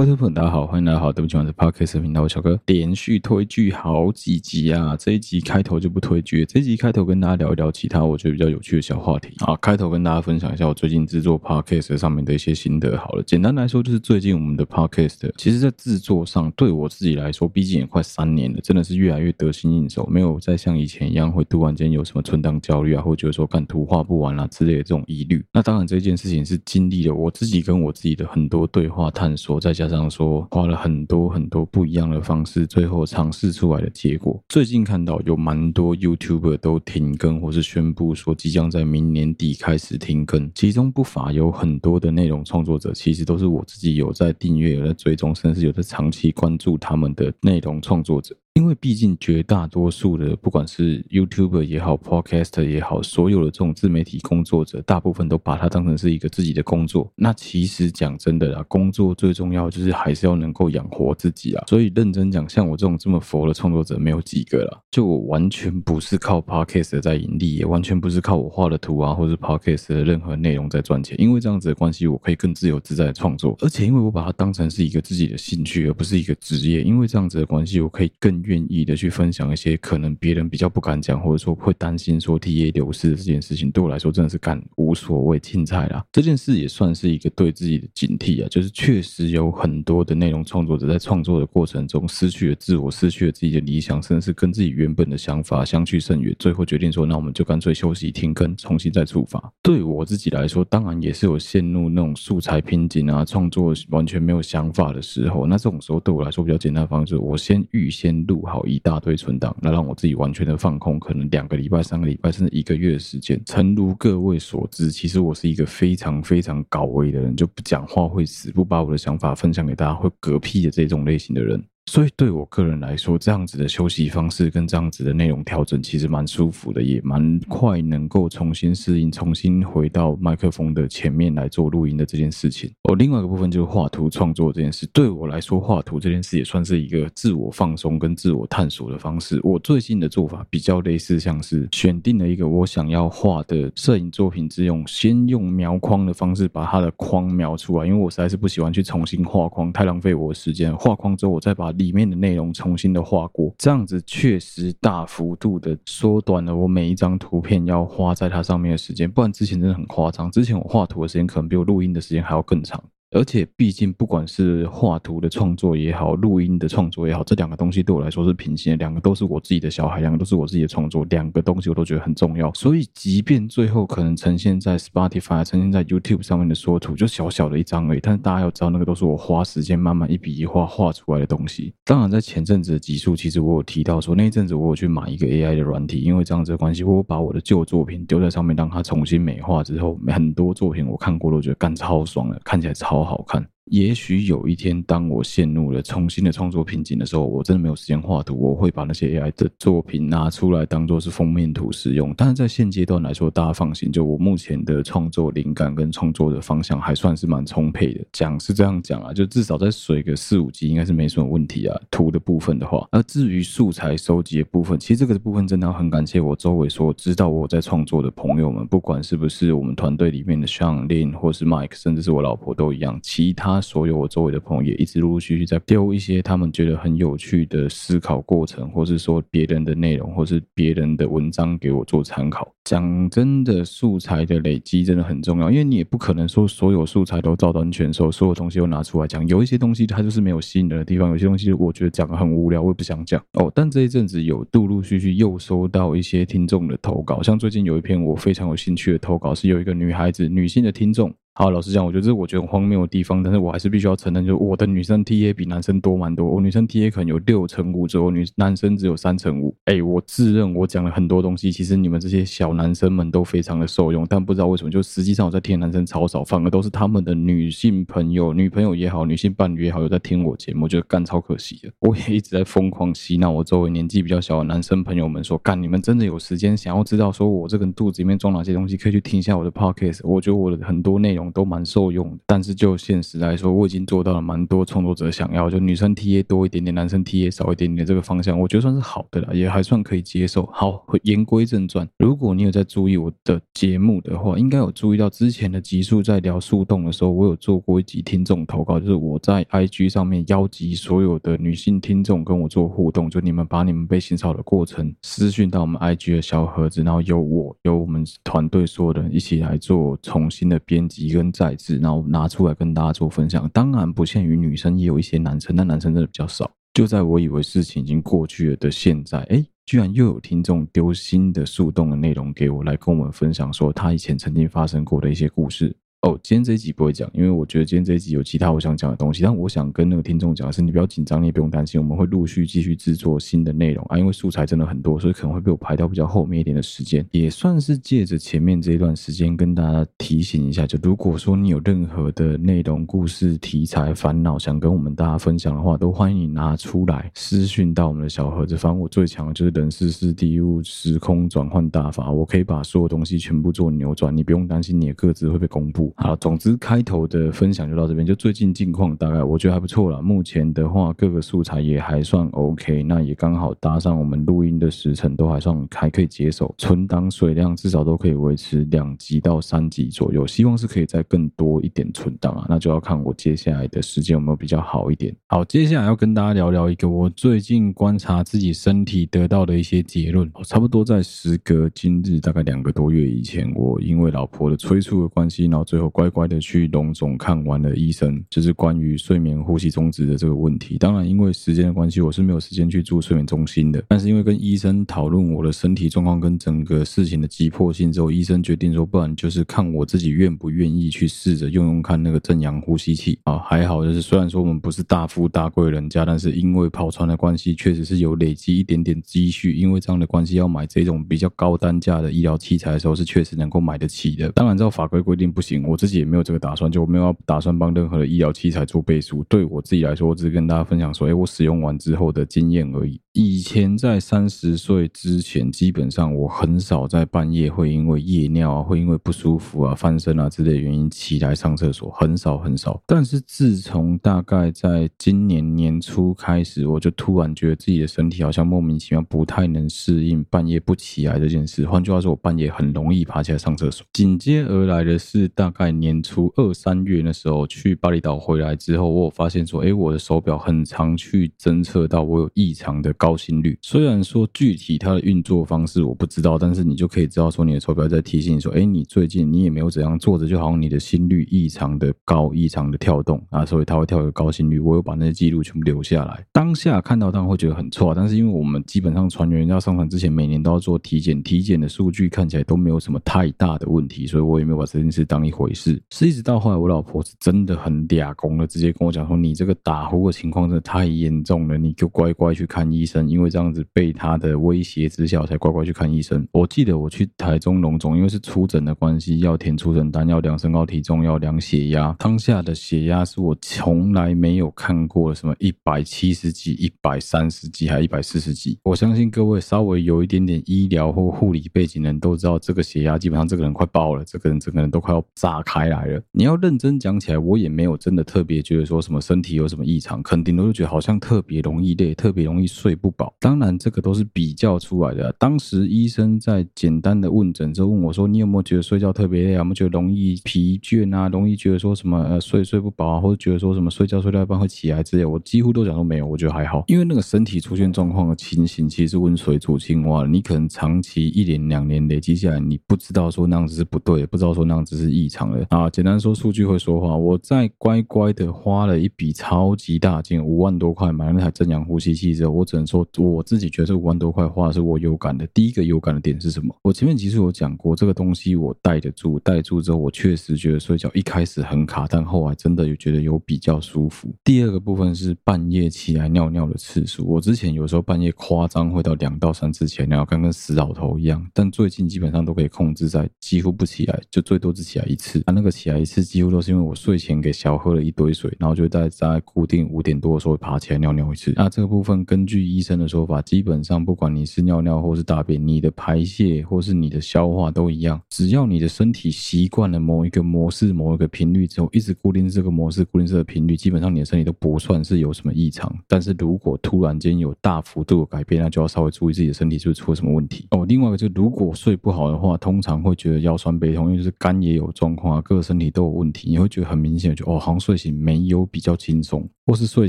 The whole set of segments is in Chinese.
各位听众朋友，大家好，欢迎来到好对不起，我是 Podcast 频道，我小哥连续推剧好几集啊，这一集开头就不推剧，这一集开头跟大家聊一聊其他我觉得比较有趣的小话题啊。开头跟大家分享一下我最近制作 Podcast 上面的一些心得。好了，简单来说就是最近我们的 Podcast 其实在制作上对我自己来说，毕竟也快三年了，真的是越来越得心应手，没有再像以前一样会突然间有什么存档焦虑啊，或觉得说干图画不完啊之类的这种疑虑。那当然这件事情是经历了我自己跟我自己的很多对话探索，再加上说。花了很多很多不一样的方式，最后尝试出来的结果。最近看到有蛮多 YouTuber 都停更，或是宣布说即将在明年底开始停更，其中不乏有很多的内容创作者，其实都是我自己有在订阅、有在追踪，甚至有在长期关注他们的内容创作者。因为毕竟绝大多数的，不管是 YouTuber 也好，Podcast 也好，所有的这种自媒体工作者，大部分都把它当成是一个自己的工作。那其实讲真的啦，工作最重要就是还是要能够养活自己啊。所以认真讲，像我这种这么佛的创作者没有几个啦。就我完全不是靠 Podcast 在盈利，也完全不是靠我画的图啊，或是 Podcast 的任何内容在赚钱。因为这样子的关系，我可以更自由自在的创作，而且因为我把它当成是一个自己的兴趣，而不是一个职业。因为这样子的关系，我可以更。愿意的去分享一些可能别人比较不敢讲，或者说会担心说 TA 流失的这件事情，对我来说真的是干无所谓青菜啦。这件事也算是一个对自己的警惕啊，就是确实有很多的内容创作者在创作的过程中失去了自我，失去了自己的理想，甚至是跟自己原本的想法相去甚远，最后决定说，那我们就干脆休息停更，重新再出发。对我自己来说，当然也是有陷入那种素材瓶颈啊，创作完全没有想法的时候。那这种时候对我来说比较简单的方式，我先预先录。好一大堆存档，那让我自己完全的放空，可能两个礼拜、三个礼拜，甚至一个月的时间。诚如各位所知，其实我是一个非常非常高危的人，就不讲话会死，不把我的想法分享给大家会嗝屁的这种类型的人。所以对我个人来说，这样子的休息方式跟这样子的内容调整，其实蛮舒服的，也蛮快能够重新适应，重新回到麦克风的前面来做录音的这件事情。哦，另外一个部分就是画图创作这件事，对我来说，画图这件事也算是一个自我放松跟自我探索的方式。我最近的做法比较类似，像是选定了一个我想要画的摄影作品之用，先用描框的方式把它的框描出来，因为我实在是不喜欢去重新画框，太浪费我的时间。画框之后，我再把里面的内容重新的画过，这样子确实大幅度的缩短了我每一张图片要花在它上面的时间，不然之前真的很夸张，之前我画图的时间可能比我录音的时间还要更长。而且，毕竟不管是画图的创作也好，录音的创作也好，这两个东西对我来说是平行的，两个都是我自己的小孩，两个都是我自己的创作，两个东西我都觉得很重要。所以，即便最后可能呈现在 Spotify、呈现在 YouTube 上面的缩图就小小的一张而已，但是大家要知道，那个都是我花时间慢慢一笔一画画出来的东西。当然，在前阵子的集数，其实我有提到说，那一阵子我有去买一个 AI 的软体，因为这样子的关系，我把我的旧作品丢在上面，让它重新美化之后，很多作品我看过都觉得干超爽的，看起来超。不好看。也许有一天，当我陷入了重新的创作瓶颈的时候，我真的没有时间画图，我会把那些 AI 的作品拿出来当做是封面图使用。但是在现阶段来说，大家放心，就我目前的创作灵感跟创作的方向还算是蛮充沛的。讲是这样讲啊，就至少在水个四五集应该是没什么问题啊。图的部分的话，而至于素材收集的部分，其实这个部分真的要很感谢我周围所知道我在创作的朋友们，不管是不是我们团队里面的项链、或是 Mike，甚至是我老婆都一样，其他。所有我周围的朋友也一直陆陆续续在丢一些他们觉得很有趣的思考过程，或是说别人的内容，或是别人的文章给我做参考。讲真的，素材的累积真的很重要，因为你也不可能说所有素材都照单全收，所有东西都拿出来讲。有一些东西它就是没有吸引人的地方，有些东西我觉得讲得很无聊，我也不想讲哦。但这一阵子有陆陆续续又收到一些听众的投稿，像最近有一篇我非常有兴趣的投稿，是有一个女孩子，女性的听众。好，老实讲，我觉得这是我觉得荒谬的地方，但是我还是必须要承认，就我的女生 TA 比男生多蛮多，我女生 TA 可能有六成五左右，女男生只有三成五。哎，我自认我讲了很多东西，其实你们这些小男生们都非常的受用，但不知道为什么，就实际上我在听男生超少，反而都是他们的女性朋友、女朋友也好，女性伴侣也好，有在听我节目，我觉得干超可惜的。我也一直在疯狂洗脑我周围年纪比较小的男生朋友们说，干你们真的有时间想要知道说我这个肚子里面装哪些东西，可以去听一下我的 podcast。我觉得我的很多内容。都蛮受用的。但是就现实来说，我已经做到了蛮多创作者想要，就女生 TA 多一点点，男生 TA 少一点点这个方向，我觉得算是好的了，也还算可以接受。好，言归正传，如果你有在注意我的节目的话，应该有注意到之前的集数在聊树洞的时候，我有做过一集听众投稿，就是我在 IG 上面邀集所有的女性听众跟我做互动，就你们把你们被性骚扰的过程私讯到我们 IG 的小盒子，然后由我由我们团队所有的人一起来做重新的编辑跟再制，然后拿出来跟大家做分享。当然不限于女生，也有一些男生，但男生真的比较少。就在我以为事情已经过去了的现在，哎，居然又有听众丢新的树洞的内容给我，来跟我们分享说他以前曾经发生过的一些故事。哦，今天这一集不会讲，因为我觉得今天这一集有其他我想讲的东西。但我想跟那个听众讲的是，你不要紧张，你也不用担心，我们会陆续继续制作新的内容啊。因为素材真的很多，所以可能会被我排到比较后面一点的时间。也算是借着前面这一段时间跟大家提醒一下，就如果说你有任何的内容、故事、题材、烦恼想跟我们大家分享的话，都欢迎你拿出来私讯到我们的小盒子。反正我最强的就是人事时地物时空转换大法，我可以把所有东西全部做扭转，你不用担心你的个资会被公布。好，总之开头的分享就到这边，就最近近况大概我觉得还不错了。目前的话，各个素材也还算 OK，那也刚好搭上我们录音的时程，都还算还可以接受。存档水量至少都可以维持两集到三集左右，希望是可以再更多一点存档啊，那就要看我接下来的时间有没有比较好一点。好，接下来要跟大家聊聊一个我最近观察自己身体得到的一些结论。差不多在时隔今日大概两个多月以前，我因为老婆的催促的关系，然后最后乖乖。的去荣总看完了医生，就是关于睡眠呼吸中止的这个问题。当然，因为时间的关系，我是没有时间去住睡眠中心的。但是因为跟医生讨论我的身体状况跟整个事情的急迫性之后，医生决定说，不然就是看我自己愿不愿意去试着用用看那个正阳呼吸器啊。还好，就是虽然说我们不是大富大贵人家，但是因为跑船的关系，确实是有累积一点点积蓄。因为这样的关系，要买这种比较高单价的医疗器材的时候，是确实能够买得起的。当然，照法规规定不行，我自己也。没有这个打算，就我没有打算帮任何的医疗器材做背书。对我自己来说，我只是跟大家分享说，哎，我使用完之后的经验而已。以前在三十岁之前，基本上我很少在半夜会因为夜尿啊，会因为不舒服啊、翻身啊之类的原因起来上厕所，很少很少。但是自从大概在今年年初开始，我就突然觉得自己的身体好像莫名其妙不太能适应半夜不起来这件事。换句话说，我半夜很容易爬起来上厕所。紧接而来的是大概在年。初二三月那时候去巴厘岛回来之后，我有发现说，哎，我的手表很常去侦测到我有异常的高心率。虽然说具体它的运作方式我不知道，但是你就可以知道说，你的手表在提醒你说，哎，你最近你也没有怎样坐着，就好像你的心率异常的高，异常的跳动啊，所以它会跳一个高心率。我有把那些记录全部留下来。当下看到当然会觉得很错，但是因为我们基本上船员要上船之前，每年都要做体检，体检的数据看起来都没有什么太大的问题，所以我也没有把这件事当一回事。是一直到后来，我老婆是真的很嗲公了，直接跟我讲说：“你这个打呼的情况真的太严重了，你就乖乖去看医生。”因为这样子被他的威胁之下，我才乖乖去看医生。我记得我去台中龙总，因为是出诊的关系，要填出诊单，要量身高体重，要量血压。当下的血压是我从来没有看过的，什么一百七十几、一百三十几，还一百四十几。我相信各位稍微有一点点医疗或护理背景的人都知道，这个血压基本上这个人快爆了，这个人整个人都快要炸开来了。你要认真讲起来，我也没有真的特别觉得说什么身体有什么异常，肯定都是觉得好像特别容易累，特别容易睡不饱。当然，这个都是比较出来的。当时医生在简单的问诊之后问我说：“你有没有觉得睡觉特别累啊？有没有觉得容易疲倦啊？容易觉得说什么呃睡睡不饱啊？或者觉得说什么睡觉睡到一半会起来之类？”我几乎都讲说没有，我觉得还好。因为那个身体出现状况的情形，其实是温水煮青蛙。你可能长期一年两年累积下来，你不知道说那样子是不对，不知道说那样子是异常啊。简单说数据。会说话，我在乖乖的花了一笔超级大金五万多块买了那台正阳呼吸器之后，我只能说我自己觉得这五万多块花的是我有感的。第一个有感的点是什么？我前面其实有讲过，这个东西我戴得住，戴住之后我确实觉得睡觉一开始很卡，但后来真的有觉得有比较舒服。第二个部分是半夜起来尿尿的次数，我之前有时候半夜夸张会到两到三次起来尿，跟跟死老头一样，但最近基本上都可以控制在几乎不起来，就最多只起来一次。次，啊，那个起来一次几乎都是因为我睡前给小喝了一堆水，然后就在在固定五点多的时候爬起来尿尿一次。那这个部分根据医生的说法，基本上不管你是尿尿或是大便，你的排泄或是你的消化都一样，只要你的身体习惯了某一个模式、某一个频率之后，一直固定这个模式、固定这个频率，基本上你的身体都不算是有什么异常。但是如果突然间有大幅度的改变，那就要稍微注意自己的身体是不是出了什么问题哦。另外一个就是，如果睡不好的话，通常会觉得腰酸背痛，因为是肝也有状况啊，各个身体都有问题，你会觉得很明显，就哦，好像睡醒没有比较轻松，或是睡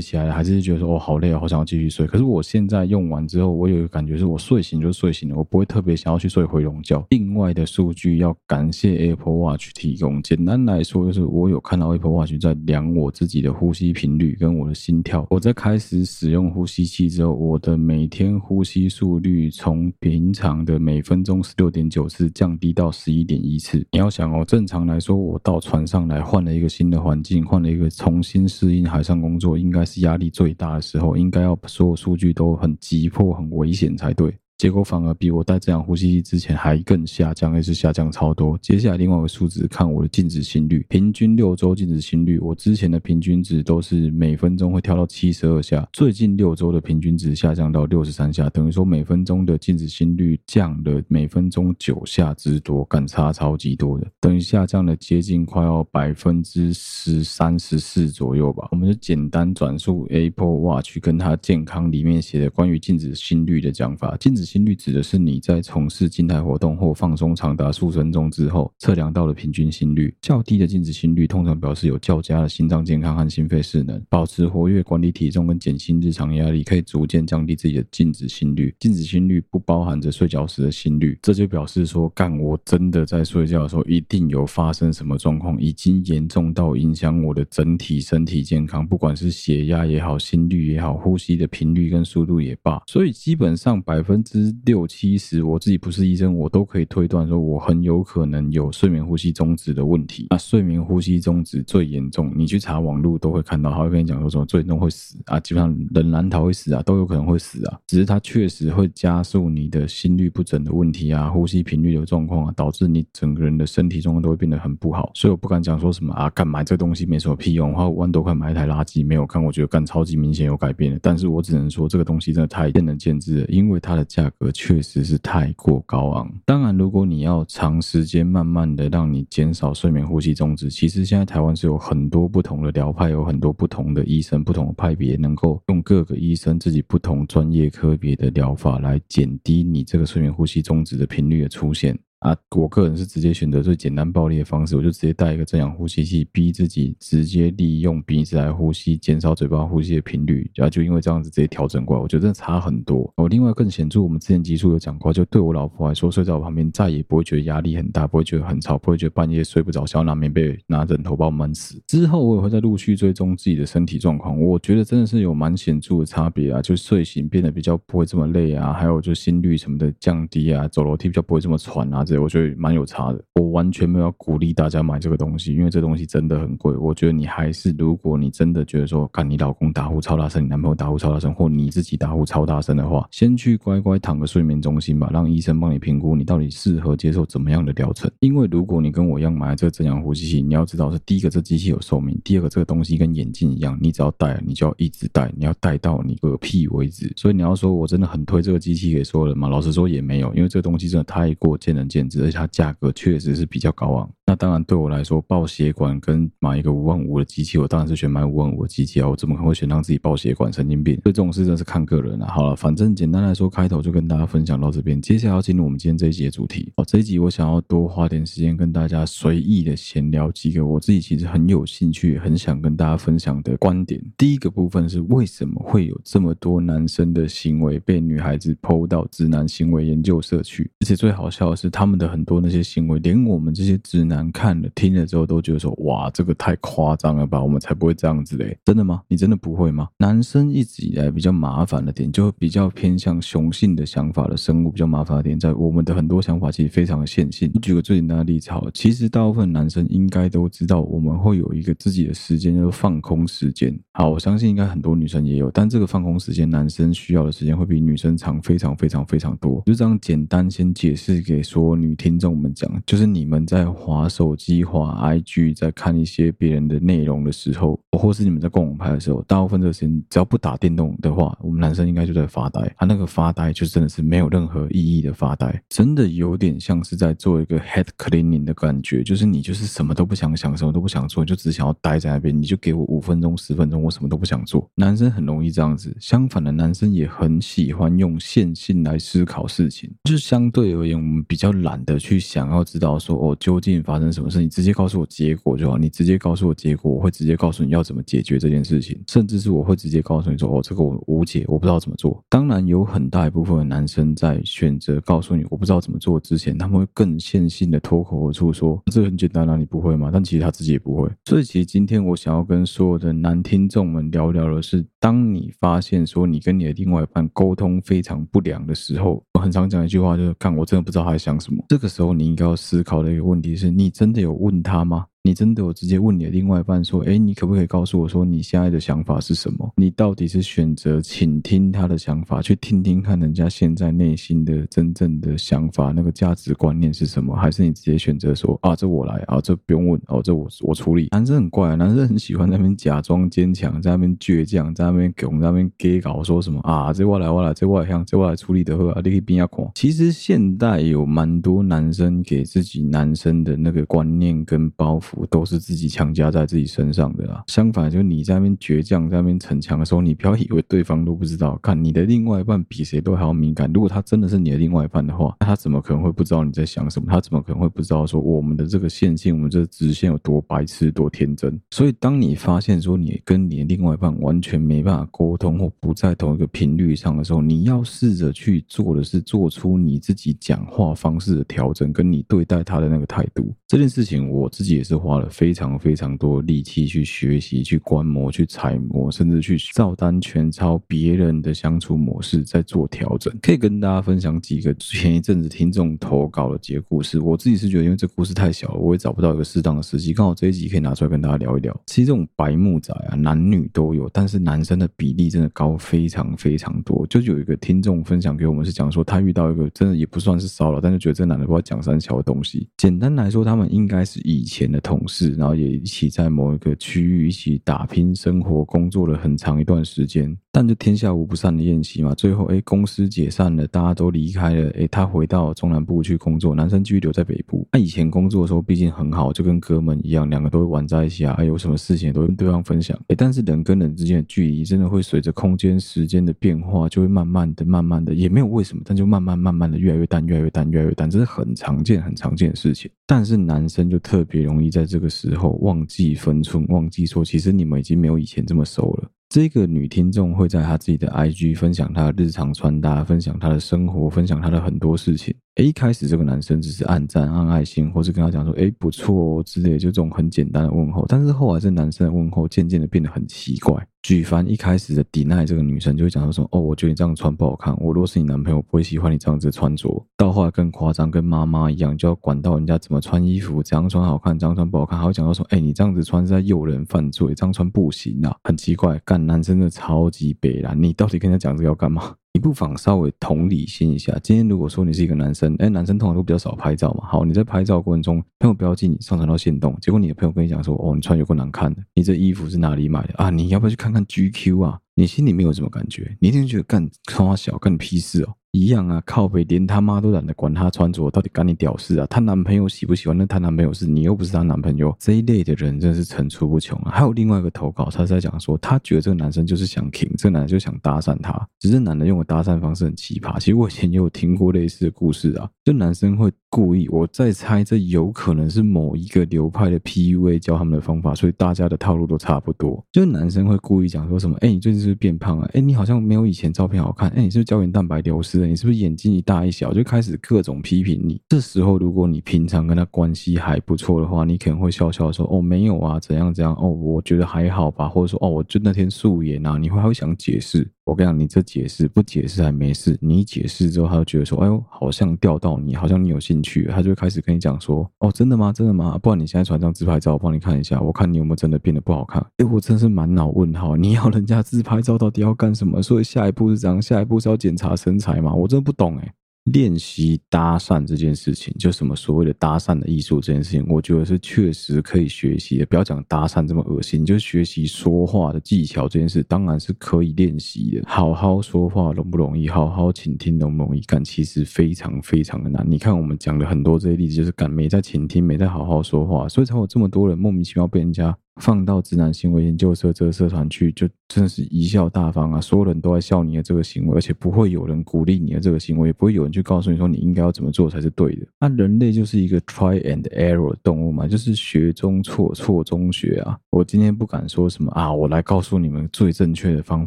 起来了还是觉得说哦，好累啊，好想要继续睡。可是我现在用完之后，我有一个感觉是我睡醒就睡醒了，我不会特别想要去睡回笼觉。另外的数据要感谢 Apple Watch 提供，简单来说就是我有看到 Apple Watch 在量我自己的呼吸频率跟我的心跳。我在开始使用呼吸器之后，我的每天呼吸速率从平常的每分钟十六点九次降低到十一点一次。你要想哦，正常来说，我到船上来换了一个新的环境，换了一个重新适应海上工作，应该是压力最大的时候，应该要所有数据都很急迫、很危险才对。结果反而比我戴这样呼吸机之前还更下降，也是下降超多。接下来另外一个数值，看我的静止心率，平均六周静止心率，我之前的平均值都是每分钟会跳到七十二下，最近六周的平均值下降到六十三下，等于说每分钟的静止心率降了每分钟九下之多，感差超级多的，等于下降了接近快要百分之十三十四左右吧。我们就简单转述 Apple Watch 跟它健康里面写的关于静止心率的讲法，静止。心率指的是你在从事静态活动或放松长达数分钟之后测量到的平均心率。较低的静止心率通常表示有较佳的心脏健康和心肺势能。保持活跃、管理体重跟减轻日常压力，可以逐渐降低自己的静止心率。静止心率不包含着睡觉时的心率，这就表示说，干我真的在睡觉的时候一定有发生什么状况，已经严重到影响我的整体身体健康，不管是血压也好、心率也好、呼吸的频率跟速度也罢。所以基本上百分之六七十，我自己不是医生，我都可以推断说，我很有可能有睡眠呼吸中止的问题。那睡眠呼吸中止最严重，你去查网络都会看到，他会跟你讲说什么最严重会死啊，基本上人难逃会死啊，都有可能会死啊。只是它确实会加速你的心率不整的问题啊，呼吸频率的状况啊，导致你整个人的身体状况都会变得很不好。所以我不敢讲说什么啊，干买这东西没什么屁用，花五万多块买一台垃圾没有看，我觉得干超级明显有改变的。但是我只能说这个东西真的太见仁见智了，因为它的价。价格确实是太过高昂。当然，如果你要长时间慢慢的让你减少睡眠呼吸中止，其实现在台湾是有很多不同的疗派，有很多不同的医生、不同的派别，能够用各个医生自己不同专业科别的疗法来减低你这个睡眠呼吸中止的频率的出现。啊，我个人是直接选择最简单暴力的方式，我就直接带一个正氧呼吸器，逼自己直接利用鼻子来呼吸，减少嘴巴呼吸的频率。然后就因为这样子直接调整过来，我觉得真的差很多。我另外更显著，我们之前集数有讲过，就对我老婆来说，睡在我旁边再也不会觉得压力很大，不会觉得很吵，不会觉得半夜睡不着，想要拿棉被、拿枕头把我闷死。之后我也会再陆续追踪自己的身体状况，我觉得真的是有蛮显著的差别啊，就睡醒变得比较不会这么累啊，还有就心率什么的降低啊，走楼梯比较不会这么喘啊，我觉得蛮有。差的，我完全没有鼓励大家买这个东西，因为这东西真的很贵。我觉得你还是，如果你真的觉得说，看你老公打呼超大声，你男朋友打呼超大声，或你自己打呼超大声的话，先去乖乖躺个睡眠中心吧，让医生帮你评估你到底适合接受怎么样的疗程。因为如果你跟我一样买这个正氧呼吸器，你要知道是第一个，这机器有寿命；第二个，这个东西跟眼镜一样，你只要戴，你就要一直戴，你要戴到你嗝屁为止。所以你要说我真的很推这个机器给所有人吗？老实说也没有，因为这个东西真的太过见仁见而且它价格确实是比较高昂。那当然，对我来说，爆血管跟买一个五万五的机器，我当然是选买五万五的机器啊！我怎么可能会选让自己爆血管？神经病！所以这种事真是看个人啊。好了，反正简单来说，开头就跟大家分享到这边。接下来要进入我们今天这一集的主题哦。这一集我想要多花点时间跟大家随意的闲聊几个我自己其实很有兴趣、很想跟大家分享的观点。第一个部分是为什么会有这么多男生的行为被女孩子 PO 到直男行为研究社去？而且最好笑的是，他们的很多那些行为，连我们这些直男。看了听了之后都觉得说，哇，这个太夸张了吧，我们才不会这样子嘞。真的吗？你真的不会吗？男生一直以来比较麻烦的点，就比较偏向雄性的想法的生物，比较麻烦的点，在我们的很多想法其实非常的线性。你举个最简单的例子，好，其实大部分男生应该都知道，我们会有一个自己的时间，叫做放空时间。好，我相信应该很多女生也有，但这个放空时间，男生需要的时间会比女生长非常非常非常多。就这样简单先解释给所有女听众们讲，就是你们在滑。手机、滑 IG，在看一些别人的内容的时候，或是你们在逛网拍的时候，大部分这个时间只要不打电动的话，我们男生应该就在发呆。他、那个发呆就真的是没有任何意义的发呆，真的有点像是在做一个 head cleaning 的感觉，就是你就是什么都不想想，什么都不想做，就只想要待在那边，你就给我五分钟、十分钟，我什么都不想做。男生很容易这样子，相反的，男生也很喜欢用线性来思考事情，就相对而言，我们比较懒得去想要知道说哦，究竟发生什么事，你直接告诉我结果就好，你直接告诉我结果，我会直接告诉你要怎么解决这件事情，甚至是我会直接告诉你说哦，这个我无解，我不知道怎么做。当然，有很大一部分的男生在选择告诉你我不知道怎么做之前，他们会更线性的脱口而出说这很简单啊，你不会吗？但其实他自己也不会。所以，其实今天我想要跟所有的男听众们聊聊的是，当你发现说你跟你的另外一半沟通非常不良的时候，很常讲一句话，就是看我真的不知道他在想什么。这个时候，你应该要思考的一个问题是你真的有问他吗？你真的我直接问你的另外一半说：“哎，你可不可以告诉我说你现在的想法是什么？你到底是选择倾听他的想法，去听听看人家现在内心的真正的想法，那个价值观念是什么？还是你直接选择说啊，这我来啊，这不用问哦，这我我处理。”男生很怪啊，男生很喜欢在那边假装坚强，在那边倔强，在那边给我们在那边给搞说什么啊，这我来我来，这我来像这我来处理的话啊，你可以边要看。其实现代有蛮多男生给自己男生的那个观念跟包袱。都是自己强加在自己身上的啦。相反，就你在那边倔强，在那边逞强的时候，你不要以为对方都不知道。看你的另外一半比谁都还要敏感。如果他真的是你的另外一半的话，那他怎么可能会不知道你在想什么？他怎么可能会不知道说我们的这个线性，我们这个直线有多白痴、多天真？所以，当你发现说你跟你的另外一半完全没办法沟通，或不在同一个频率上的时候，你要试着去做的是做出你自己讲话方式的调整，跟你对待他的那个态度。这件事情，我自己也是花了。非常非常多力气去学习、去观摩、去揣摩，甚至去照单全抄别人的相处模式，在做调整。可以跟大家分享几个前一阵子听众投稿的几个故事。我自己是觉得，因为这故事太小了，我也找不到一个适当的时机。刚好这一集可以拿出来跟大家聊一聊。其实这种白目仔啊，男女都有，但是男生的比例真的高非常非常多。就有一个听众分享给我们，是讲说他遇到一个真的也不算是骚扰，但是觉得这男的不知道讲三桥的东西。简单来说，他们应该是以前的同同事。然后也一起在某一个区域一起打拼、生活、工作了很长一段时间，但就天下无不散的宴席嘛。最后，哎，公司解散了，大家都离开了。哎，他回到中南部去工作，男生继续留在北部。他以前工作的时候，毕竟很好，就跟哥们一样，两个都会玩在一起啊。哎，有什么事情都跟对方分享。哎，但是人跟人之间的距离，真的会随着空间、时间的变化，就会慢慢的、慢慢的，也没有为什么，但就慢慢、慢慢的越来越淡、越来越淡、越来越淡，这是很常见、很常见的事情。但是男生就特别容易在这个。时候忘记分寸，忘记说，其实你们已经没有以前这么熟了。这个女听众会在她自己的 IG 分享她的日常穿搭，分享她的生活，分享她的很多事情。诶，一开始这个男生只是按赞、按爱心，或是跟他讲说“诶，不错哦”之类，就这种很简单的问候。但是后来这男生的问候渐渐的变得很奇怪。举凡一开始的抵赖，这个女生就会讲说说：“哦，我觉得你这样穿不好看，我如果是你男朋友，不会喜欢你这样子的穿着。”到后来更夸张，跟妈妈一样，就要管到人家怎么穿衣服，怎样穿好看，怎样穿不好看，还会讲到说：“诶，你这样子穿是在诱人犯罪，这样穿不行啊！”很奇怪，干男生的超级北烂，你到底跟他讲这个要干嘛？你不妨稍微同理心一下。今天如果说你是一个男生，哎，男生通常都比较少拍照嘛。好，你在拍照过程中，朋友标记你上传到线动，结果你的朋友跟你讲说，哦，你穿有够难看的，你这衣服是哪里买的啊？你要不要去看看 GQ 啊？你心里面有什么感觉？你一定觉得干看我小，干屁事哦。一样啊，靠北，连他妈都懒得管他穿着到底干你屌事啊！她男朋友喜不喜欢？那她男朋友是你又不是她男朋友，这一类的人真的是层出不穷啊！还有另外一个投稿，他是在讲说，他觉得这个男生就是想挺，这个男的就想搭讪他，只是男的用的搭讪方式很奇葩。其实我以前也有听过类似的故事啊，就男生会故意，我在猜这有可能是某一个流派的 PUA 教他们的方法，所以大家的套路都差不多。就男生会故意讲说什么，哎，你最近是不是变胖了？哎，你好像没有以前照片好看，哎，你是不是胶原蛋白流失了？你是不是眼睛一大一小？就开始各种批评你。这时候，如果你平常跟他关系还不错的话，你可能会笑笑说：“哦，没有啊，怎样怎样？哦，我觉得还好吧。”或者说：“哦，我就那天素颜啊。”你会还会想解释。我跟你讲，你这解释不解释还没事，你解释之后，他就觉得说：“哎呦，好像钓到你，好像你有兴趣。”他就会开始跟你讲说：“哦，真的吗？真的吗？不然你现在传张自拍照，我帮你看一下，我看你有没有真的变得不好看。”哎，我真是满脑问号。你要人家自拍照到底要干什么？所以下一步是怎样？下一步是要检查身材吗？我真的不懂哎。练习搭讪这件事情，就什么所谓的搭讪的艺术这件事情，我觉得是确实可以学习的。不要讲搭讪这么恶心，就学习说话的技巧这件事，当然是可以练习的。好好说话容不容易？好好倾听容不容易？干，其实非常非常的难。你看我们讲了很多这些例子，就是干没在倾听，没在好好说话，所以才有这么多人莫名其妙被人家。放到直男行为研究社这个社团去，就真的是贻笑大方啊！所有人都在笑你的这个行为，而且不会有人鼓励你的这个行为，也不会有人去告诉你说你应该要怎么做才是对的。那人类就是一个 try and error 动物嘛，就是学中错，错中学啊！我今天不敢说什么啊，我来告诉你们最正确的方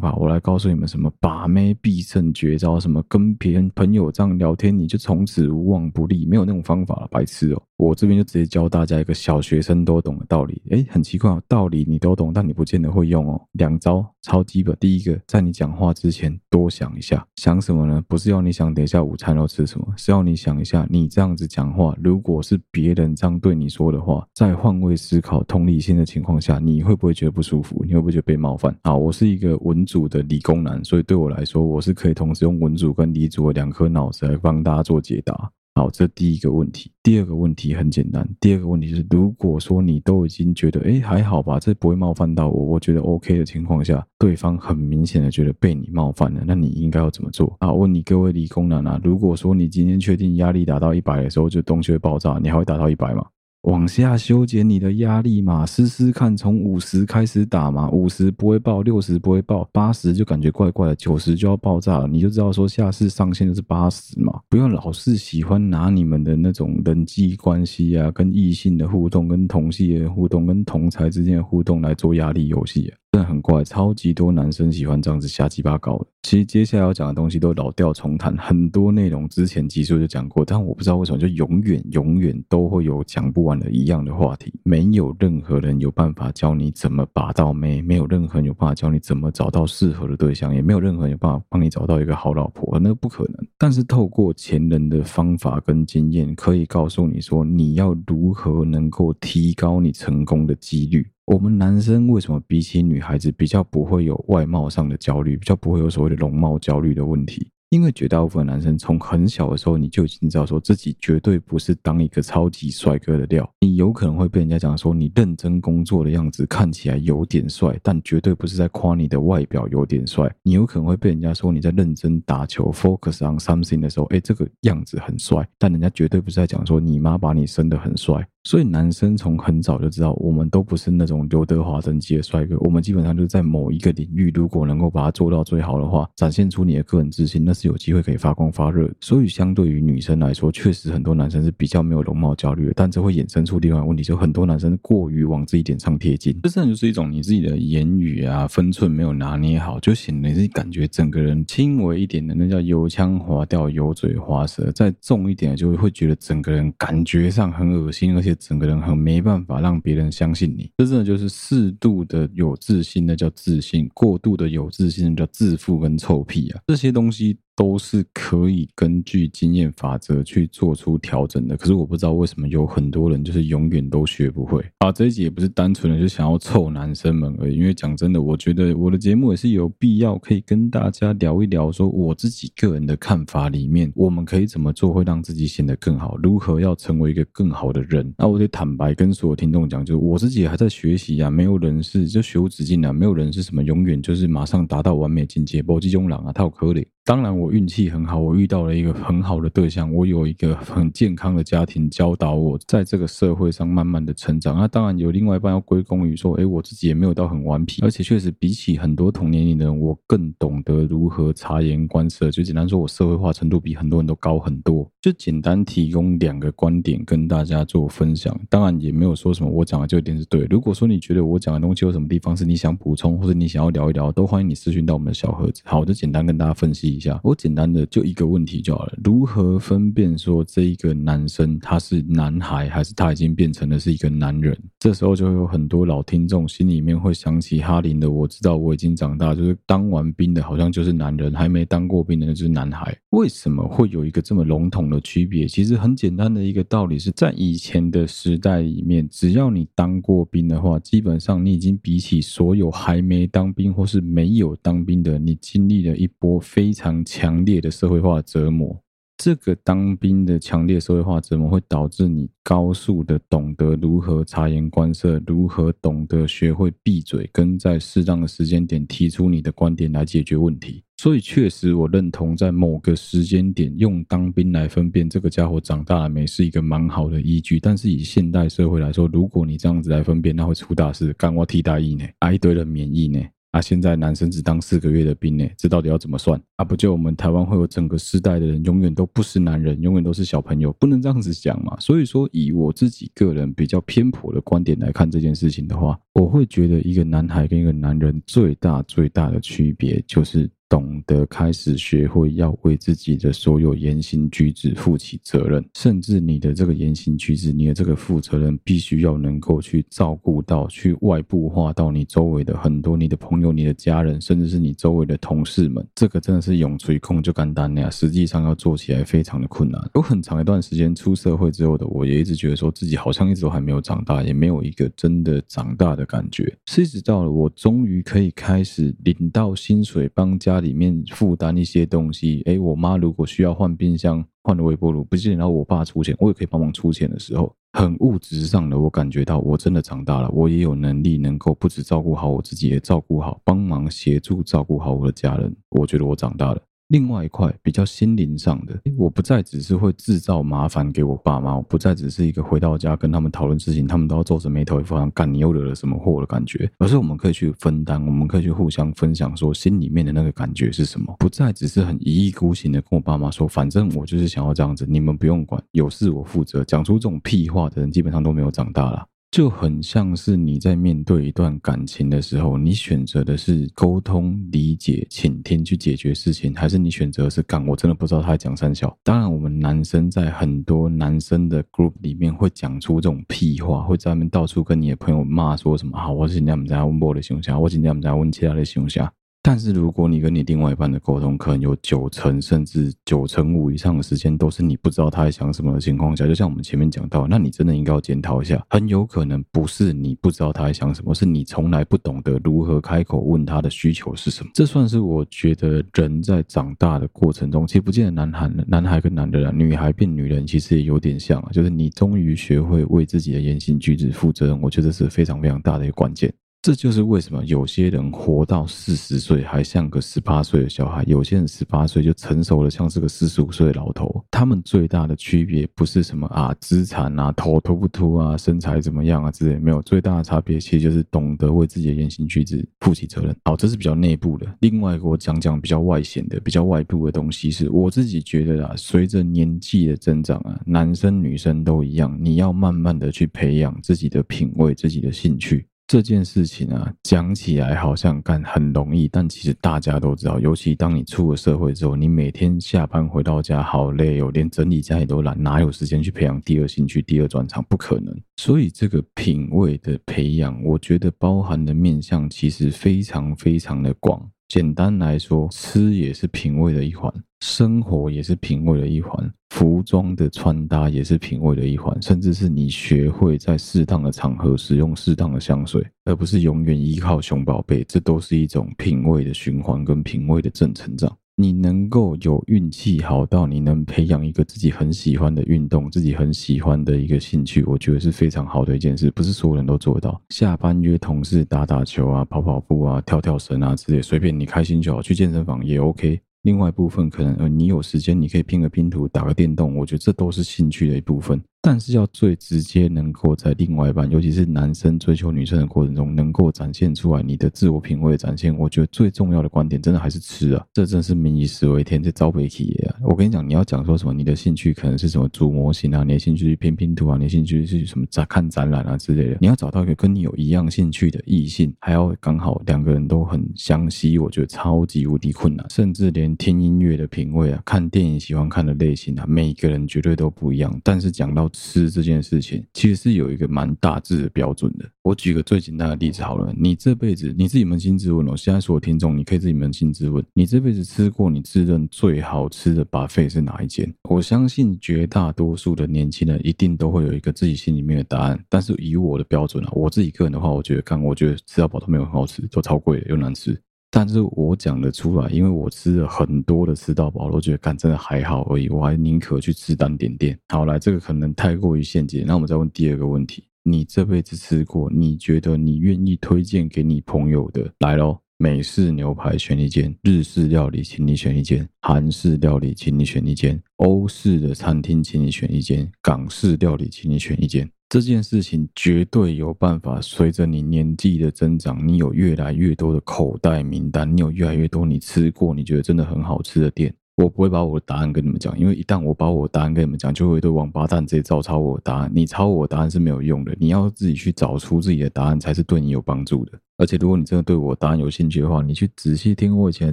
法，我来告诉你们什么把妹必胜绝招，什么跟别人朋友这样聊天你就从此无往不利，没有那种方法了，白痴哦！我这边就直接教大家一个小学生都懂的道理，诶，很奇怪哦，道理你都懂，但你不见得会用哦。两招超基本，第一个，在你讲话之前多想一下，想什么呢？不是要你想等一下午餐要吃什么，是要你想一下，你这样子讲话，如果是别人这样对你说的话，在换位思考、同理心的情况下，你会不会觉得不舒服？你会不会觉得被冒犯？好，我是一个文组的理工男，所以对我来说，我是可以同时用文组跟理组的两颗脑子来帮大家做解答。好，这第一个问题。第二个问题很简单。第二个问题是，如果说你都已经觉得，哎，还好吧，这不会冒犯到我，我觉得 OK 的情况下，对方很明显的觉得被你冒犯了，那你应该要怎么做？啊，问你各位理工男啊，如果说你今天确定压力达到一百的时候，就东西会爆炸，你还会达到一百吗？往下修剪你的压力嘛，试试看，从五十开始打嘛，五十不会爆，六十不会爆，八十就感觉怪怪的，九十就要爆炸了，你就知道说下次上限就是八十嘛，不要老是喜欢拿你们的那种人际关系啊，跟异性的互动，跟同系的互动，跟同才之间的互动来做压力游戏。真的很怪，超级多男生喜欢这样子瞎鸡巴搞的。其实接下来要讲的东西都老调重弹，很多内容之前集数就讲过，但我不知道为什么就永远永远都会有讲不完的一样的话题。没有任何人有办法教你怎么把到妹，没有任何人有办法教你怎么找到适合的对象，也没有任何人有办法帮你找到一个好老婆，那不可能。但是透过前人的方法跟经验，可以告诉你说，你要如何能够提高你成功的几率。我们男生为什么比起女孩子比较不会有外貌上的焦虑，比较不会有所谓的容貌焦虑的问题？因为绝大部分男生从很小的时候，你就已经知道说自己绝对不是当一个超级帅哥的料。你有可能会被人家讲说你认真工作的样子看起来有点帅，但绝对不是在夸你的外表有点帅。你有可能会被人家说你在认真打球，focus on something 的时候，哎，这个样子很帅，但人家绝对不是在讲说你妈把你生得很帅。所以男生从很早就知道，我们都不是那种刘德华等级的帅哥，我们基本上就是在某一个领域，如果能够把它做到最好的话，展现出你的个人自信，那是有机会可以发光发热。所以相对于女生来说，确实很多男生是比较没有容貌焦虑的，但这会衍生出另外问题，就很多男生过于往自己脸上贴金，这真的就是一种你自己的言语啊分寸没有拿捏好，就显得你自己感觉整个人轻微一点的那叫油腔滑调、油嘴滑舌，再重一点就会觉得整个人感觉上很恶心，而且。整个人很没办法让别人相信你，这真的就是适度的有自信，那叫自信；过度的有自信，那叫自负跟臭屁啊，这些东西。都是可以根据经验法则去做出调整的，可是我不知道为什么有很多人就是永远都学不会啊！这一集也不是单纯的就想要臭男生们而已，因为讲真的，我觉得我的节目也是有必要可以跟大家聊一聊，说我自己个人的看法里面，我们可以怎么做会让自己显得更好，如何要成为一个更好的人。那我得坦白跟所有听众讲，就是我自己还在学习啊，没有人是就学无止境啊，没有人是什么永远就是马上达到完美境界，搏击中狼啊，他有可能。当然，我运气很好，我遇到了一个很好的对象，我有一个很健康的家庭，教导我在这个社会上慢慢的成长。那当然有另外一半要归功于说，哎，我自己也没有到很顽皮，而且确实比起很多同年龄的人，我更懂得如何察言观色。就简单说，我社会化程度比很多人都高很多。就简单提供两个观点跟大家做分享。当然也没有说什么我讲的就一定是对。如果说你觉得我讲的东西有什么地方是你想补充，或者你想要聊一聊，都欢迎你私讯到我们的小盒子。好，我就简单跟大家分析。一下，我简单的就一个问题就好了。如何分辨说这一个男生他是男孩，还是他已经变成了是一个男人？这时候就会有很多老听众心里面会想起哈林的。我知道我已经长大，就是当完兵的好像就是男人，还没当过兵的就是男孩。为什么会有一个这么笼统的区别？其实很简单的一个道理是在以前的时代里面，只要你当过兵的话，基本上你已经比起所有还没当兵或是没有当兵的，你经历了一波非常。非常强烈的社会化折磨。这个当兵的强烈社会化怎么会导致你高速的懂得如何察言观色，如何懂得学会闭嘴，跟在适当的时间点提出你的观点来解决问题。所以确实，我认同在某个时间点用当兵来分辨这个家伙长大了没，是一个蛮好的依据。但是以现代社会来说，如果你这样子来分辨，那会出大事，干我替代役呢，啊一堆人免疫呢。那！现在男生只当四个月的兵呢，这到底要怎么算？啊，不就我们台湾会有整个世代的人永远都不是男人，永远都是小朋友，不能这样子讲嘛。所以说，以我自己个人比较偏颇的观点来看这件事情的话，我会觉得一个男孩跟一个男人最大最大的区别就是。懂得开始学会要为自己的所有言行举止负起责任，甚至你的这个言行举止，你的这个负责任，必须要能够去照顾到，去外部化到你周围的很多你的朋友、你的家人，甚至是你周围的同事们。这个真的是永垂控就干单了呀，实际上要做起来非常的困难。有很长一段时间出社会之后的我，也一直觉得说自己好像一直都还没有长大，也没有一个真的长大的感觉。是一直到了我终于可以开始领到薪水，帮家。里面负担一些东西，哎，我妈如果需要换冰箱、换微波炉，不是然后我爸出钱，我也可以帮忙出钱的时候，很物质上的，我感觉到我真的长大了，我也有能力能够不止照顾好我自己，也照顾好、帮忙协助照顾好我的家人，我觉得我长大了。另外一块比较心灵上的，我不再只是会制造麻烦给我爸妈，我不再只是一个回到家跟他们讨论事情，他们都要皱着眉头，一副像干你又惹了什么祸的感觉。而是我们可以去分担，我们可以去互相分享，说心里面的那个感觉是什么，不再只是很一意孤行的跟我爸妈说，反正我就是想要这样子，你们不用管，有事我负责。讲出这种屁话的人，基本上都没有长大了。就很像是你在面对一段感情的时候，你选择的是沟通、理解、倾听去解决事情，还是你选择是干？我真的不知道他在讲三小。当然，我们男生在很多男生的 group 里面会讲出这种屁话，会在外面到处跟你的朋友骂说什么啊，我今天不在温波的熊虾，我今天不在问其他的熊虾。但是如果你跟你另外一半的沟通，可能有九成甚至九成五以上的时间都是你不知道他在想什么的情况下，就像我们前面讲到，那你真的应该要检讨一下，很有可能不是你不知道他在想什么，是你从来不懂得如何开口问他的需求是什么。这算是我觉得人在长大的过程中，其实不见得男孩男孩跟男人啊，女孩变女人其实也有点像啊，就是你终于学会为自己的言行举止负责任，我觉得是非常非常大的一个关键。这就是为什么有些人活到四十岁还像个十八岁的小孩，有些人十八岁就成熟了，像是个四十五岁的老头。他们最大的区别不是什么啊资产啊头秃不秃啊身材怎么样啊之类，没有，最大的差别其实就是懂得为自己的言行举止负起责任。好，这是比较内部的。另外一个我讲讲比较外显的、比较外部的东西，是我自己觉得啊，随着年纪的增长啊，男生女生都一样，你要慢慢的去培养自己的品味、自己的兴趣。这件事情啊，讲起来好像干很容易，但其实大家都知道，尤其当你出了社会之后，你每天下班回到家好累哦，连整理家里都懒，哪有时间去培养第二兴趣、第二专长？不可能。所以这个品味的培养，我觉得包含的面向其实非常非常的广。简单来说，吃也是品味的一环，生活也是品味的一环，服装的穿搭也是品味的一环，甚至是你学会在适当的场合使用适当的香水，而不是永远依靠熊宝贝，这都是一种品味的循环跟品味的正成长。你能够有运气好到你能培养一个自己很喜欢的运动，自己很喜欢的一个兴趣，我觉得是非常好的一件事，不是所有人都做到。下班约同事打打球啊，跑跑步啊，跳跳绳啊之类，随便你开心就好，去健身房也 OK。另外一部分可能呃，你有时间你可以拼个拼图，打个电动，我觉得这都是兴趣的一部分。但是要最直接能够在另外一半，尤其是男生追求女生的过程中，能够展现出来你的自我品味展现，我觉得最重要的观点，真的还是吃啊！这真是民以食为天，这招牌企业啊！我跟你讲，你要讲说什么，你的兴趣可能是什么组模型啊，你的兴趣是拼拼图啊，你的兴趣是什么展看展览啊之类的，你要找到一个跟你有一样兴趣的异性，还要刚好两个人都很相吸，我觉得超级无敌困难，甚至连听音乐的品味啊，看电影喜欢看的类型啊，每一个人绝对都不一样。但是讲到吃这件事情，其实是有一个蛮大致的标准的。我举个最简单的例子好了，你这辈子你自己扪心自问哦，现在所有听众，你可以自己扪心自问，你这辈子吃过你自认最好吃的 buffet 是哪一间？我相信绝大多数的年轻人一定都会有一个自己心里面的答案。但是以我的标准啊，我自己个人的话，我觉得，看，我觉得吃到饱都没有很好吃，都超贵的又难吃。但是我讲得出来，因为我吃了很多的吃到饱，我觉得干真的还好而已，我还宁可去吃单点店。好，来，这个可能太过于陷阱，那我们再问第二个问题：你这辈子吃过，你觉得你愿意推荐给你朋友的，来喽。美式牛排选一间，日式料理请你选一间，韩式料理请你选一间，欧式的餐厅请你选一间，港式料理请你选一间。这件事情绝对有办法，随着你年纪的增长，你有越来越多的口袋名单，你有越来越多你吃过你觉得真的很好吃的店。我不会把我的答案跟你们讲，因为一旦我把我的答案跟你们讲，就会有王八蛋直接照抄我的答案。你抄我的答案是没有用的，你要自己去找出自己的答案才是对你有帮助的。而且如果你真的对我的答案有兴趣的话，你去仔细听我以前的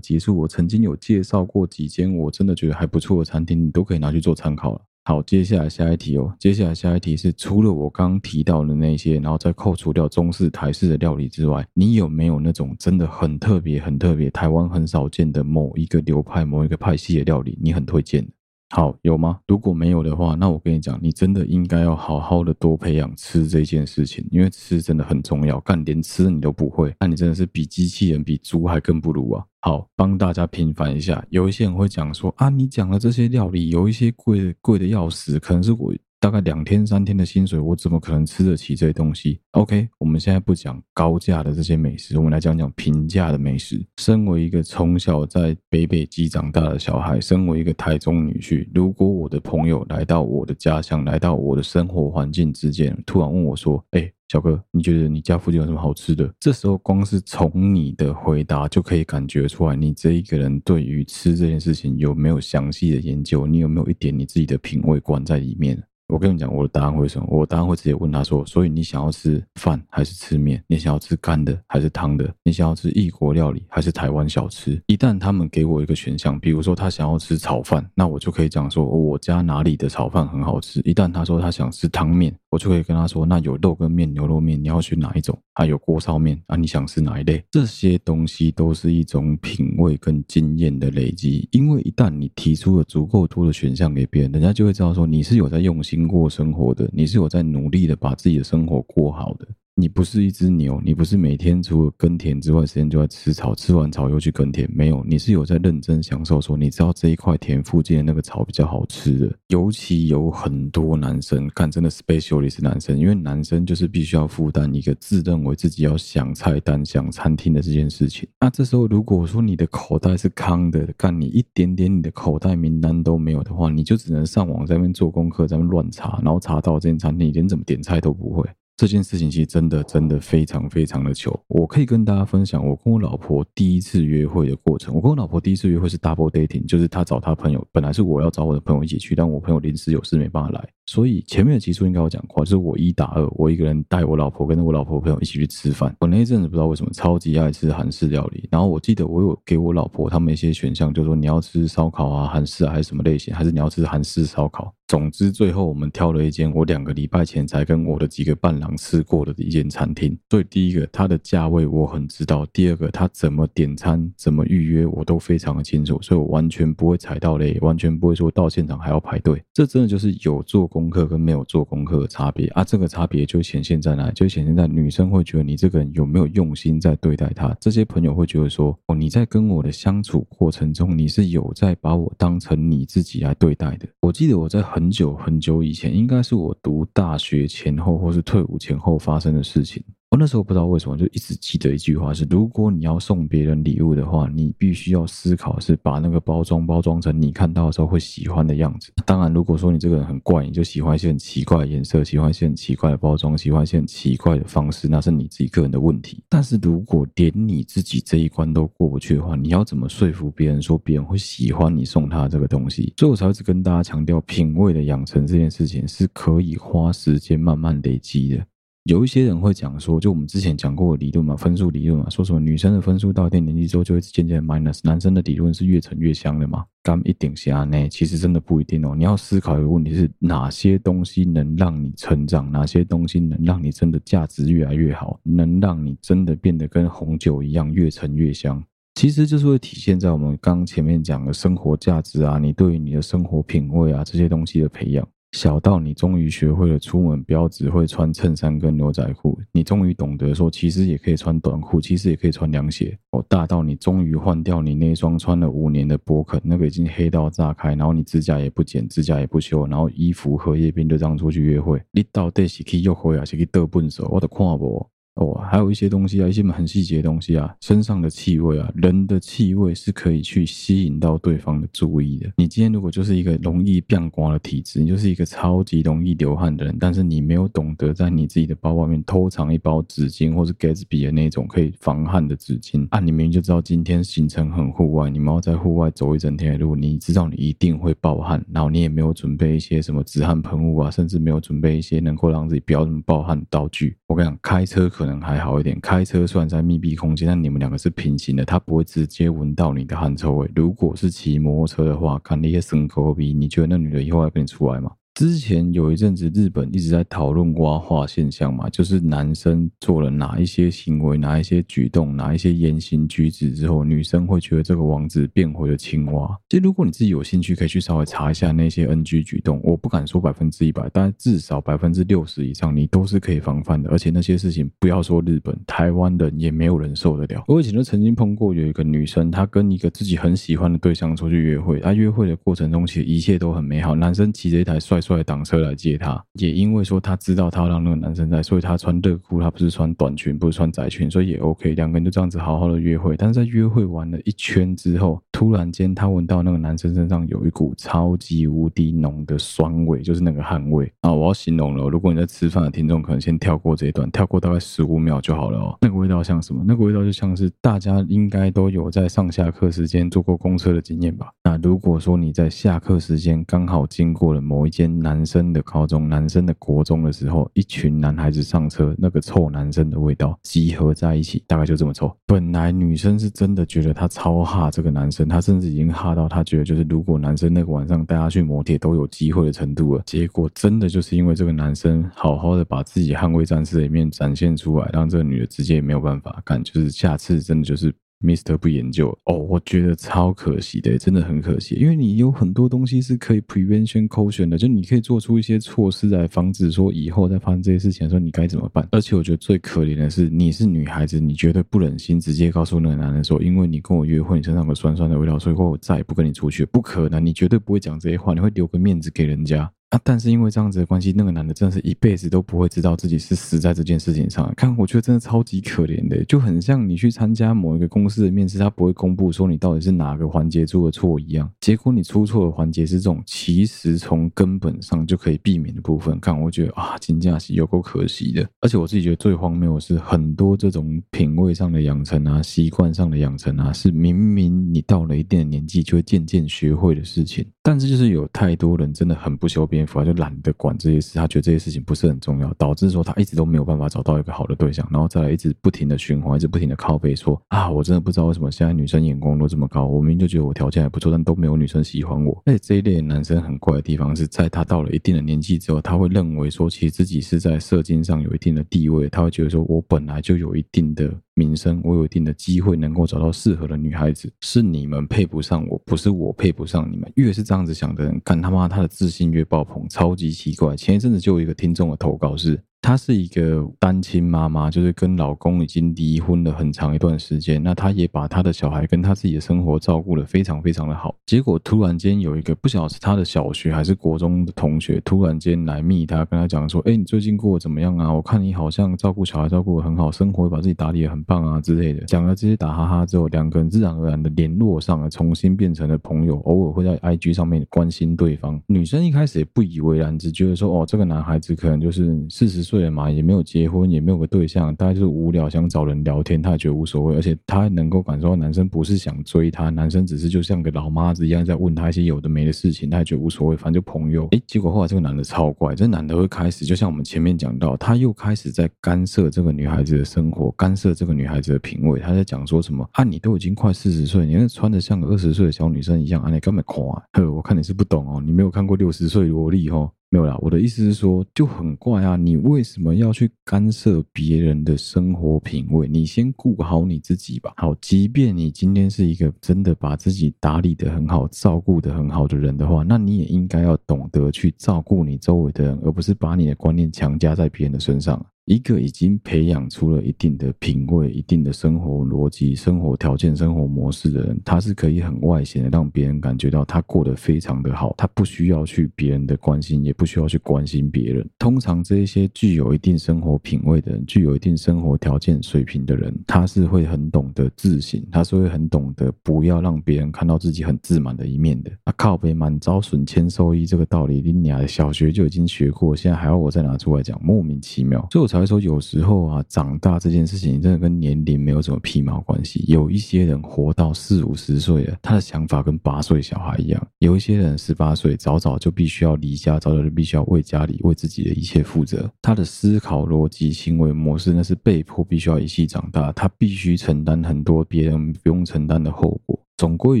集数，我曾经有介绍过几间我真的觉得还不错的餐厅，你都可以拿去做参考了。好，接下来下一题哦。接下来下一题是，除了我刚提到的那些，然后再扣除掉中式、台式的料理之外，你有没有那种真的很特别、很特别、台湾很少见的某一个流派、某一个派系的料理，你很推荐？好，有吗？如果没有的话，那我跟你讲，你真的应该要好好的多培养吃这件事情，因为吃真的很重要。干，连吃你都不会，那你真的是比机器人、比猪还更不如啊！好，帮大家平反一下，有一些人会讲说啊，你讲的这些料理有一些贵贵的要死，可能是我。大概两天三天的薪水，我怎么可能吃得起这些东西？OK，我们现在不讲高价的这些美食，我们来讲讲平价的美食。身为一个从小在北北基长大的小孩，身为一个台中女婿，如果我的朋友来到我的家乡，来到我的生活环境之间，突然问我说：“哎，小哥，你觉得你家附近有什么好吃的？”这时候，光是从你的回答就可以感觉出来，你这一个人对于吃这件事情有没有详细的研究？你有没有一点你自己的品味观在里面？我跟你讲，我的答案会什么？我的答案会直接问他说：“所以你想要吃饭还是吃面？你想要吃干的还是汤的？你想要吃异国料理还是台湾小吃？”一旦他们给我一个选项，比如说他想要吃炒饭，那我就可以讲说：“我家哪里的炒饭很好吃。”一旦他说他想吃汤面，我就可以跟他说：“那有肉跟面、牛肉面，你要选哪一种？还有锅烧面啊，你想吃哪一类？”这些东西都是一种品味跟经验的累积，因为一旦你提出了足够多的选项给别人，人家就会知道说你是有在用心。过生活的，你是有在努力的把自己的生活过好的。你不是一只牛，你不是每天除了耕田之外，时间就在吃草，吃完草又去耕田。没有，你是有在认真享受。说你知道这一块田附近的那个草比较好吃的。尤其有很多男生，看真的 specially 是男生，因为男生就是必须要负担一个自认为自己要想菜单、想餐厅的这件事情。那这时候如果说你的口袋是空的，干你一点点你的口袋名单都没有的话，你就只能上网在那边做功课，在那边乱查，然后查到这间餐厅，连怎么点菜都不会。这件事情其实真的真的非常非常的糗。我可以跟大家分享我跟我老婆第一次约会的过程。我跟我老婆第一次约会是 double dating，就是她找她朋友，本来是我要找我的朋友一起去，但我朋友临时有事没办法来。所以前面的集数应该有讲过，就是我一打二，我一个人带我老婆跟我老婆朋友一起去吃饭。我那一阵子不知道为什么超级爱吃韩式料理，然后我记得我有给我老婆他们一些选项，就是说你要吃烧烤啊、韩式啊还是什么类型，还是你要吃韩式烧烤。总之，最后我们挑了一间我两个礼拜前才跟我的几个伴郎吃过的一间餐厅。所以第一个，它的价位我很知道；第二个，它怎么点餐、怎么预约，我都非常的清楚，所以我完全不会踩到雷，完全不会说到现场还要排队。这真的就是有做功课跟没有做功课的差别啊！这个差别就显现在哪？就显现在女生会觉得你这个人有没有用心在对待她。这些朋友会觉得说：哦，你在跟我的相处过程中，你是有在把我当成你自己来对待的。我记得我在。很久很久以前，应该是我读大学前后，或是退伍前后发生的事情。我那时候不知道为什么，就一直记得一句话是：如果你要送别人礼物的话，你必须要思考是把那个包装包装成你看到的时候会喜欢的样子。当然，如果说你这个人很怪，你就喜欢一些很奇怪的颜色，喜欢一些很奇怪的包装，喜欢一些很奇怪的方式，那是你自己个人的问题。但是如果连你自己这一关都过不去的话，你要怎么说服别人说别人会喜欢你送他这个东西？所以我才一直跟大家强调，品味的养成这件事情是可以花时间慢慢累积的。有一些人会讲说，就我们之前讲过的理论嘛，分数理论嘛，说什么女生的分数到一定年纪之后就会渐渐 minus，男生的理论是越沉越香的嘛？干一顶下呢？其实真的不一定哦。你要思考一个问题是哪些东西能让你成长，哪些东西能让你真的价值越来越好，能让你真的变得跟红酒一样越沉越香。其实就是会体现在我们刚前面讲的生活价值啊，你对于你的生活品味啊这些东西的培养。小到你终于学会了出门不要只会穿衬衫跟牛仔裤，你终于懂得说其实也可以穿短裤，其实也可以穿凉鞋。哦，大到你终于换掉你那双穿了五年的勃肯，那个已经黑到炸开，然后你指甲也不剪，指甲也不修，然后衣服荷叶边就这样出去约会，你到底是去约会还是去得笨手？我都看不。哦，还有一些东西啊，一些很细节的东西啊，身上的气味啊，人的气味是可以去吸引到对方的注意的。你今天如果就是一个容易变光的体质，你就是一个超级容易流汗的人，但是你没有懂得在你自己的包外面偷藏一包纸巾，或是 Gatsby 的那种可以防汗的纸巾啊，你明明就知道今天行程很户外，你们要在户外走一整天的路，你知道你一定会爆汗，然后你也没有准备一些什么止汗喷雾啊，甚至没有准备一些能够让自己不要那么爆汗的道具。我跟你讲，开车可可能还好一点。开车虽然在密闭空间，但你们两个是平行的，他不会直接闻到你的汗臭味。如果是骑摩托车的话，看那些牲口鼻，你觉得那女的以后还跟你出来吗？之前有一阵子，日本一直在讨论蛙化现象嘛，就是男生做了哪一些行为、哪一些举动、哪一些言行举止之后，女生会觉得这个王子变回了青蛙。其实，如果你自己有兴趣，可以去稍微查一下那些 NG 举动。我不敢说百分之一百，但至少百分之六十以上，你都是可以防范的。而且那些事情，不要说日本、台湾人也没有人受得了。我以前就曾经碰过有一个女生，她跟一个自己很喜欢的对象出去约会，她约会的过程中，其实一切都很美好。男生骑着一台帅。出来挡车来接她，也因为说他知道他要让那个男生在，所以他穿热裤，他不是穿短裙，不是穿窄裙，所以也 OK。两个人就这样子好好的约会，但是在约会完了一圈之后，突然间他闻到那个男生身上有一股超级无敌浓的酸味，就是那个汗味啊！我要形容了，如果你在吃饭的听众可能先跳过这一段，跳过大概十五秒就好了哦。那个味道像什么？那个味道就像是大家应该都有在上下课时间坐过公车的经验吧？那如果说你在下课时间刚好经过了某一间。男生的高中，男生的国中的时候，一群男孩子上车，那个臭男生的味道集合在一起，大概就这么臭。本来女生是真的觉得他超哈这个男生，他甚至已经哈到他觉得就是如果男生那个晚上带他去摩铁都有机会的程度了。结果真的就是因为这个男生好好的把自己捍卫战士的一面展现出来，让这个女的直接也没有办法干，就是下次真的就是。Mister 不研究哦，我觉得超可惜的，真的很可惜，因为你有很多东西是可以 prevention caution 的，就你可以做出一些措施来防止说以后再发生这些事情的时候你该怎么办。而且我觉得最可怜的是，你是女孩子，你绝对不忍心直接告诉那个男人说，因为你跟我约会，你身上有酸酸的味道，所以说我再也不跟你出去，不可能，你绝对不会讲这些话，你会留个面子给人家。啊！但是因为这样子的关系，那个男的真的是一辈子都不会知道自己是死在这件事情上。看，我觉得真的超级可怜的，就很像你去参加某一个公司的面试，他不会公布说你到底是哪个环节出了错一样。结果你出错的环节是这种，其实从根本上就可以避免的部分。看，我觉得啊，真的是有够可惜的。而且我自己觉得最荒谬的是，很多这种品味上的养成啊，习惯上的养成啊，是明明你到了一定的年纪就会渐渐学会的事情，但是就是有太多人真的很不修边。就懒得管这些事，他觉得这些事情不是很重要，导致说他一直都没有办法找到一个好的对象，然后再来一直不停的循环，一直不停的靠背说啊，我真的不知道为什么现在女生眼光都这么高，我明明就觉得我条件还不错，但都没有女生喜欢我。而且这一类男生很怪的地方是在他到了一定的年纪之后，他会认为说，其实自己是在射精上有一定的地位，他会觉得说我本来就有一定的。名声，我有一定的机会能够找到适合的女孩子，是你们配不上我，不是我配不上你们。越是这样子想的人，干他妈他的自信越爆棚，超级奇怪。前一阵子就有一个听众的投稿是。她是一个单亲妈妈，就是跟老公已经离婚了很长一段时间。那她也把她的小孩跟她自己的生活照顾得非常非常的好。结果突然间有一个不晓得是她的小学还是国中的同学，突然间来密她，跟她讲说：“哎，你最近过得怎么样啊？我看你好像照顾小孩照顾得很好，生活把自己打理得很棒啊之类的。”讲了这些打哈哈之后，两个人自然而然的联络上了，重新变成了朋友，偶尔会在 IG 上面关心对方。女生一开始也不以为然，只觉得说：“哦，这个男孩子可能就是四十岁岁。”嘛，也没有结婚，也没有个对象，大概就是无聊，想找人聊天，他也觉得无所谓，而且他能够感受到男生不是想追他，男生只是就像个老妈子一样在问他一些有的没的事情，他也觉得无所谓，反正就朋友。诶，结果后来这个男的超怪，这男的会开始，就像我们前面讲到，他又开始在干涉这个女孩子的生活，干涉这个女孩子的品味，他在讲说什么啊？你都已经快四十岁，你那穿的像个二十岁的小女生一样啊？你根本夸，呵，我看你是不懂哦，你没有看过六十岁萝莉哦。没有啦，我的意思是说，就很怪啊，你为什么要去干涉别人的生活品味？你先顾好你自己吧。好，即便你今天是一个真的把自己打理得很好、照顾得很好的人的话，那你也应该要懂得去照顾你周围的人，而不是把你的观念强加在别人的身上。一个已经培养出了一定的品味、一定的生活逻辑、生活条件、生活模式的人，他是可以很外显的让别人感觉到他过得非常的好，他不需要去别人的关心，也不需要去关心别人。通常这一些具有一定生活品味的人，具有一定生活条件水平的人，他是会很懂得自省，他是会很懂得不要让别人看到自己很自满的一面的。啊，靠北满招损，谦受益这个道理，你俩小学就已经学过，现在还要我再拿出来讲，莫名其妙。所以才会说，有时候啊，长大这件事情真的跟年龄没有什么屁毛关系。有一些人活到四五十岁了，他的想法跟八岁小孩一样；有一些人十八岁，早早就必须要离家，早早就必须要为家里、为自己的一切负责。他的思考逻辑、行为模式，那是被迫必须要一起长大。他必须承担很多别人不用承担的后果。总归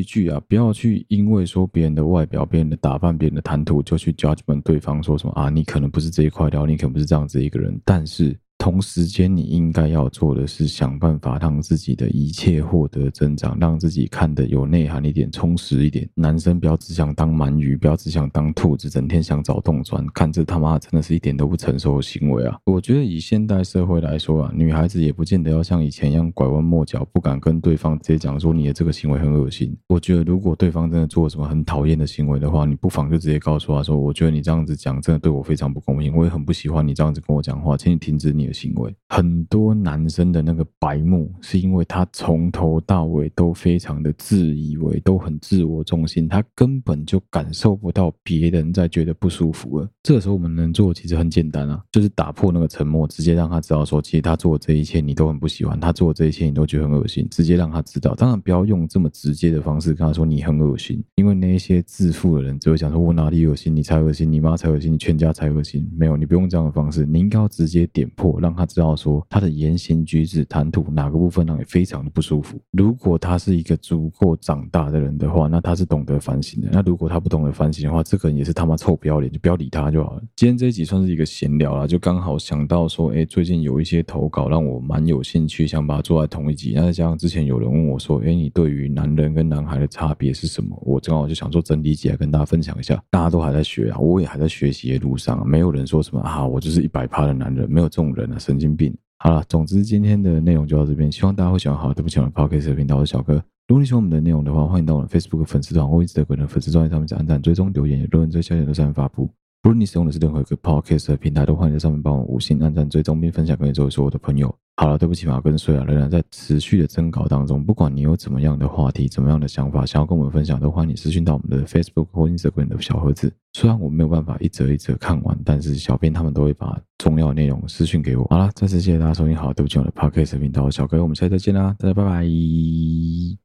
一句啊，不要去因为说别人的外表、别人的打扮、别人的谈吐，就去 judgment 对方说什么啊，你可能不是这一块料，你可能不是这样子一个人。但是。同时间，你应该要做的是想办法让自己的一切获得增长，让自己看得有内涵一点、充实一点。男生不要只想当鳗鱼，不要只想当兔子，整天想找洞钻，看这他妈真的是一点都不成熟的行为啊！我觉得以现代社会来说啊，女孩子也不见得要像以前一样拐弯抹角，不敢跟对方直接讲说你的这个行为很恶心。我觉得如果对方真的做什么很讨厌的行为的话，你不妨就直接告诉他说：“我觉得你这样子讲真的对我非常不公平，我也很不喜欢你这样子跟我讲话，请你停止你的行为。”很多男生的那个白目，是因为他从头到尾都非常的自以为，都很自我中心，他根本就感受不到别人在觉得不舒服了。这时候我们能做的其实很简单啊，就是打破那个沉默，直接让他知道说，其实他做的这一切你都很不喜欢，他做的这一切你都觉得很恶心，直接让他知道。当然不要用这么直接的方式跟他说你很恶心，因为那一些自负的人只会想说，我哪里恶心，你才恶心，你妈才恶心，你全家才恶心。没有，你不用这样的方式，你应该要直接点破，让他知道说。他的言行举止、谈吐哪个部分让你非常的不舒服？如果他是一个足够长大的人的话，那他是懂得反省的。那如果他不懂得反省的话，这个人也是他妈臭不要脸，就不要理他就好了。今天这一集算是一个闲聊啦，就刚好想到说，哎，最近有一些投稿让我蛮有兴趣，想把它做在同一集。那再加上之前有人问我说，哎，你对于男人跟男孩的差别是什么？我正好就想做整理起来跟大家分享一下。大家都还在学啊，我也还在学习的路上，没有人说什么啊，我就是一百趴的男人，没有这种人啊，神经病。好了，总之今天的内容就到这边，希望大家会喜欢。好，对不起，我的 Podcast 频道我是小哥。如果你喜欢我们的内容的话，欢迎到我的 Facebook 粉丝团或 Instagram 粉丝专页上面去按赞、追踪、留言，也论这消息都上面发布。不论你使用的是任何一个 Podcast 的平台，都欢迎在上面帮我五星按赞、追踪并分享给你周围所有的朋友。好了，对不起嘛，跟睡啊，仍然在持续的征稿当中。不管你有怎么样的话题、怎么样的想法，想要跟我们分享，都欢迎你私讯到我们的 Facebook 或 Instagram 的小盒子。虽然我没有办法一则一则看完，但是小编他们都会把重要的内容私讯给我。好了，再次谢谢大家收听。好，对不起，我的 Podcast 频道小哥，我们下次再见啦，大家拜拜。